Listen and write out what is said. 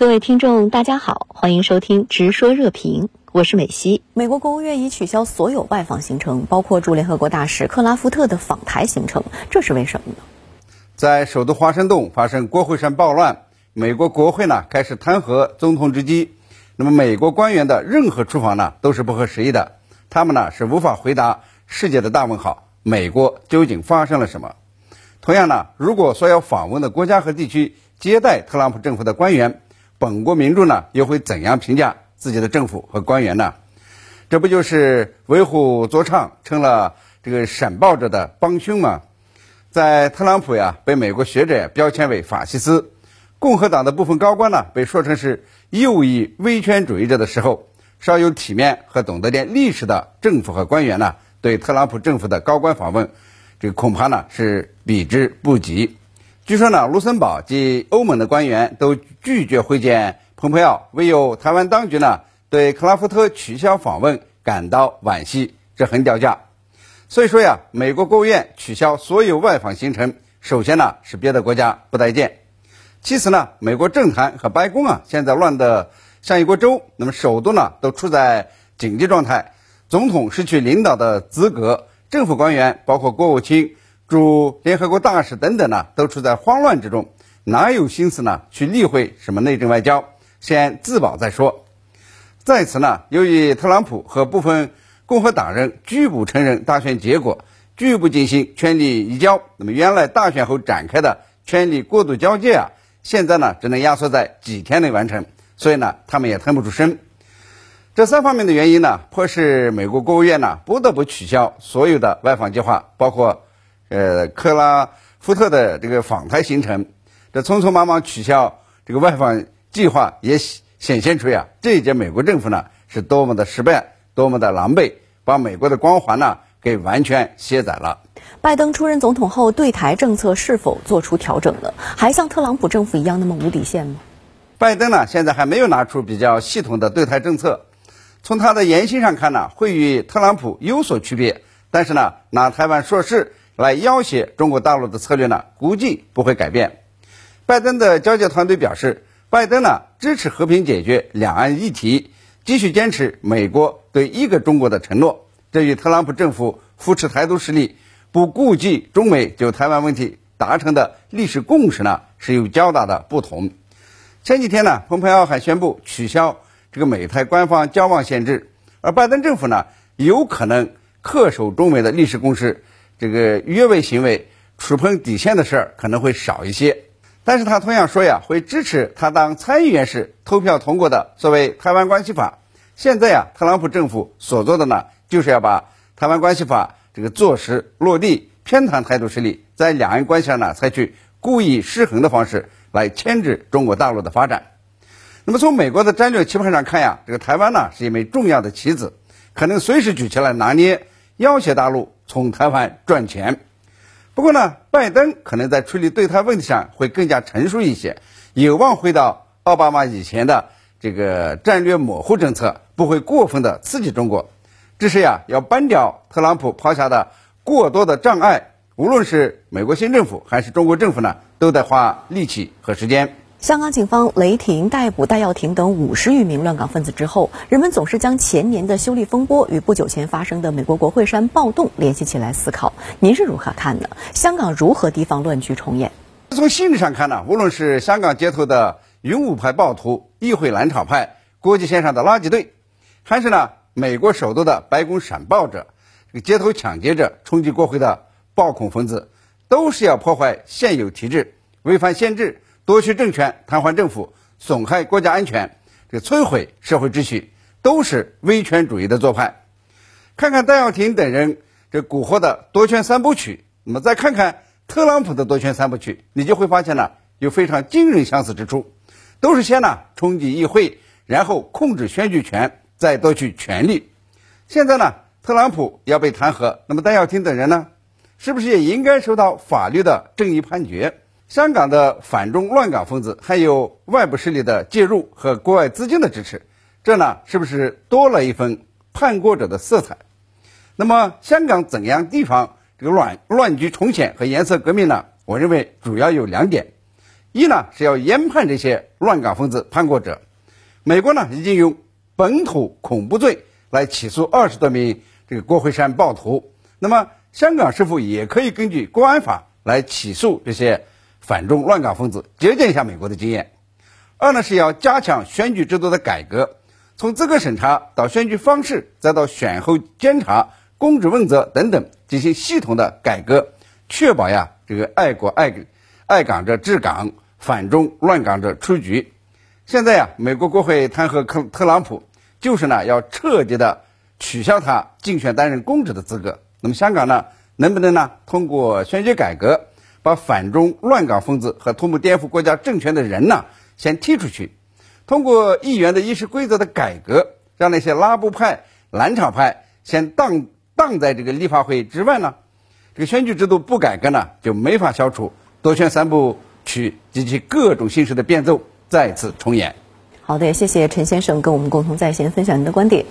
各位听众，大家好，欢迎收听《直说热评》，我是美西。美国国务院已取消所有外访行程，包括驻联合国大使克拉夫特的访台行程，这是为什么呢？在首都华盛顿发生国会山暴乱，美国国会呢开始弹劾总统之机，那么美国官员的任何出访呢都是不合时宜的，他们呢是无法回答世界的大问号：美国究竟发生了什么？同样呢，如果所有访问的国家和地区接待特朗普政府的官员，本国民众呢又会怎样评价自己的政府和官员呢？这不就是为虎作伥，成了这个闪暴者的帮凶吗？在特朗普呀被美国学者标签为法西斯，共和党的部分高官呢被说成是右翼威权主义者的时候，稍有体面和懂得点历史的政府和官员呢，对特朗普政府的高官访问，这个恐怕呢是比之不及。据说呢，卢森堡及欧盟的官员都拒绝会见蓬佩奥，唯有台湾当局呢对克拉夫特取消访问感到惋惜，这很掉价。所以说呀，美国国务院取消所有外访行程，首先呢是别的国家不待见，其次呢，美国政坛和白宫啊现在乱得像一锅粥，那么首都呢都处在紧急状态，总统失去领导的资格，政府官员包括国务卿。驻联合国大使等等呢，都处在慌乱之中，哪有心思呢去理会什么内政外交？先自保再说。在此呢，由于特朗普和部分共和党人拒不承认大选结果，拒不进行权力移交，那么原来大选后展开的权力过渡交接啊，现在呢只能压缩在几天内完成，所以呢他们也腾不出身。这三方面的原因呢，迫使美国国务院呢不得不取消所有的外访计划，包括。呃，克拉夫特的这个访台行程，这匆匆忙忙取消这个外访计划，也显现出呀，这一届美国政府呢是多么的失败，多么的狼狈，把美国的光环呢给完全卸载了。拜登出任总统后，对台政策是否做出调整了？还像特朗普政府一样那么无底线吗？拜登呢，现在还没有拿出比较系统的对台政策。从他的言行上看呢，会与特朗普有所区别，但是呢，拿台湾说事。来要挟中国大陆的策略呢，估计不会改变。拜登的交接团队表示，拜登呢支持和平解决两岸议题，继续坚持美国对一个中国的承诺。这与特朗普政府扶持台独势力，不顾及中美就台湾问题达成的历史共识呢，是有较大的不同。前几天呢，蓬佩奥还宣布取消这个美台官方交往限制，而拜登政府呢，有可能恪守中美的历史共识。这个越位行为触碰底线的事儿可能会少一些，但是他同样说呀，会支持他当参议员时投票通过的所谓《台湾关系法》。现在呀，特朗普政府所做的呢，就是要把《台湾关系法》这个坐实落地，偏袒台独势力，在两岸关系上呢，采取故意失衡的方式来牵制中国大陆的发展。那么从美国的战略棋盘上看呀，这个台湾呢是一枚重要的棋子，可能随时举起来拿捏，要挟大陆。从台湾赚钱，不过呢，拜登可能在处理对台问题上会更加成熟一些，有望回到奥巴马以前的这个战略模糊政策，不会过分的刺激中国。只是呀，要搬掉特朗普抛下的过多的障碍，无论是美国新政府还是中国政府呢，都得花力气和时间。香港警方雷霆逮捕戴耀廷等五十余名乱港分子之后，人们总是将前年的修例风波与不久前发生的美国国会山暴动联系起来思考。您是如何看的？香港如何提防乱局重演？从性质上看呢，无论是香港街头的云雾派暴徒、议会蓝场派、国际线上的垃圾队，还是呢美国首都的白宫闪暴者、这个街头抢劫者、冲击国会的暴恐分子，都是要破坏现有体制，违反宪制。夺取政权、瘫痪政府、损害国家安全、这摧毁社会秩序，都是威权主义的做派。看看戴耀廷等人这蛊惑的夺权三部曲，那么再看看特朗普的夺权三部曲，你就会发现呢，有非常惊人相似之处，都是先呢冲击议会，然后控制选举权，再夺取权力。现在呢，特朗普要被弹劾，那么戴耀廷等人呢，是不是也应该受到法律的正义判决？香港的反中乱港分子还有外部势力的介入和国外资金的支持，这呢是不是多了一份叛国者的色彩？那么香港怎样预防这个乱乱局重现和颜色革命呢？我认为主要有两点：一呢是要严判这些乱港分子叛国者。美国呢已经用本土恐怖罪来起诉二十多名这个国会山暴徒。那么香港是否也可以根据国安法来起诉这些反中乱港分子，借鉴一下美国的经验？二呢是要加强选举制度的改革，从资格审查到选举方式，再到选后监察、公职问责等等进行系统的改革，确保呀这个爱国爱爱港者治港，反中乱港者出局。现在呀，美国国会弹劾特特朗普，就是呢要彻底的取消他竞选担任公职的资格。那么香港呢，能不能呢通过选举改革，把反中乱港分子和图谋颠覆国家政权的人呢？先踢出去，通过议员的议事规则的改革，让那些拉布派、蓝场派先荡荡在这个立法会之外呢？这个选举制度不改革呢，就没法消除多选三部曲及其各种形式的变奏再次重演。好的，谢谢陈先生跟我们共同在线分享您的观点。